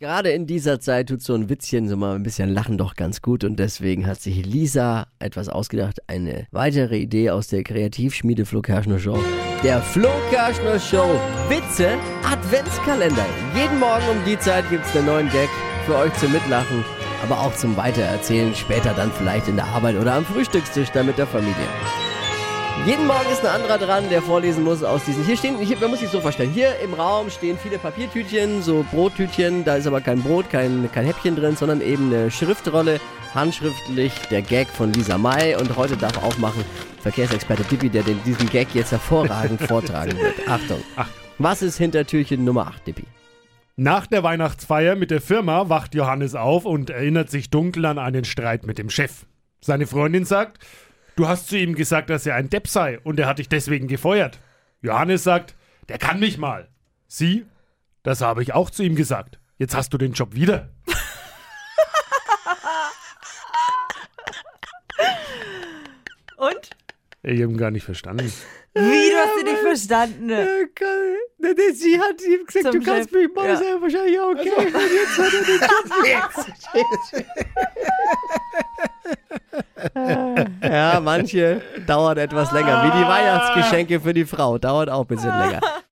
Gerade in dieser Zeit tut so ein Witzchen, so mal ein bisschen Lachen doch ganz gut und deswegen hat sich Lisa etwas ausgedacht, eine weitere Idee aus der Kreativschmiede Flo Kerschner Show. Der Flo Kerschner Show Witze Adventskalender. Jeden Morgen um die Zeit gibt es einen neuen Gag für euch zum Mitlachen, aber auch zum Weitererzählen, später dann vielleicht in der Arbeit oder am Frühstückstisch dann mit der Familie. Jeden Morgen ist ein anderer dran, der vorlesen muss aus diesen. Hier stehen, hier, man muss sich so vorstellen, hier im Raum stehen viele Papiertütchen, so Brottütchen, da ist aber kein Brot, kein, kein Häppchen drin, sondern eben eine Schriftrolle, handschriftlich der Gag von Lisa May und heute darf aufmachen Verkehrsexperte Tippi, der den, diesen Gag jetzt hervorragend vortragen wird. Achtung. Was ist hinter Türchen Nummer 8, Tippi? Nach der Weihnachtsfeier mit der Firma wacht Johannes auf und erinnert sich dunkel an einen Streit mit dem Chef. Seine Freundin sagt, du hast zu ihm gesagt, dass er ein Depp sei und er hat dich deswegen gefeuert. Johannes sagt, der kann mich mal. Sie, das habe ich auch zu ihm gesagt. Jetzt hast du den Job wieder. Und? Ich habe ihn gar nicht verstanden. Wie, du hast ihn nicht verstanden? Sie hat ihm gesagt, Zum Chef, ja. sagen, wahrscheinlich auch okay. Und jetzt hat er den Job. ja, manche dauert etwas länger. Wie die Weihnachtsgeschenke für die Frau. Dauert auch ein bisschen länger.